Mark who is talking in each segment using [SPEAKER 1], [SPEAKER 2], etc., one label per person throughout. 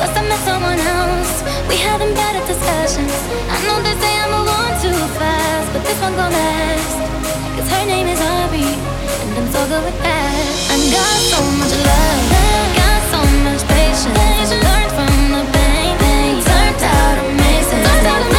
[SPEAKER 1] I met someone else? We better. I know they say I move on too fast, but this one gon' last. Her name is and I'm so good with that. I got so much love, got so much patience. Learned from the pain, turned out amazing. Turned out amazing.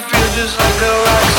[SPEAKER 2] I feel just like a rock.